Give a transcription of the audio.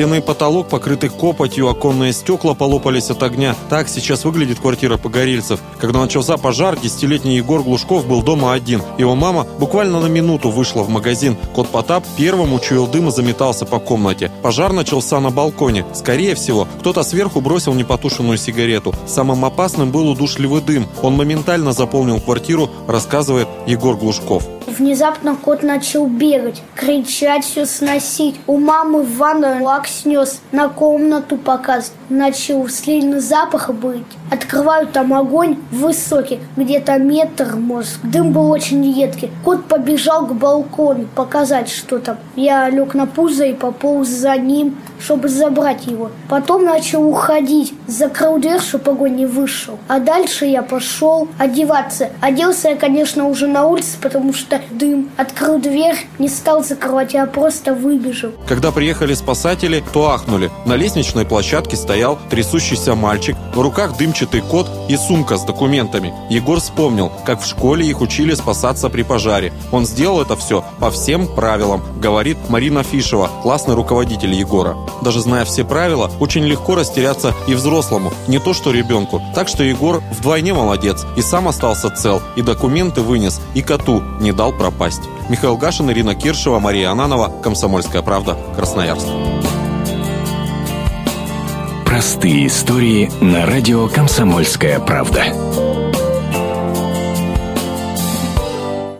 Стены потолок покрыты копотью, оконные стекла полопались от огня. Так сейчас выглядит квартира погорельцев. Когда начался пожар, десятилетний Егор Глушков был дома один. Его мама буквально на минуту вышла в магазин. Кот Потап первым учуял дым и заметался по комнате. Пожар начался на балконе. Скорее всего, кто-то сверху бросил непотушенную сигарету. Самым опасным был удушливый дым. Он моментально заполнил квартиру, рассказывает Егор Глушков. Внезапно кот начал бегать, кричать, все сносить. У мамы в ванную лак снес, на комнату показывать. Начал сильный запах быть. Открываю там огонь высокий, где-то метр, может. Дым был очень едкий. Кот побежал к балкону показать, что там. Я лег на пузо и пополз за ним, чтобы забрать его. Потом начал уходить. Закрыл дверь, чтобы огонь не вышел. А дальше я пошел одеваться. Оделся я, конечно, уже на улице, потому что дым. Открыл дверь, не стал закрывать, я просто выбежал. Когда приехали спасатели, то ахнули. На лестничной площадке стоял трясущийся мальчик. В руках дымчатый кот и сумка с документами. Егор вспомнил, как в школе их учили спасаться при пожаре. Он сделал это все по всем правилам, говорит Марина Фишева, классный руководитель Егора. Даже зная все правила, очень легко растеряться и взрослому, не то что ребенку. Так что Егор вдвойне молодец. И сам остался цел, и документы вынес, и коту не дал пропасть. Михаил Гашин, Ирина Киршева, Мария Ананова, Комсомольская правда, Красноярск. Простые истории на радио «Комсомольская правда».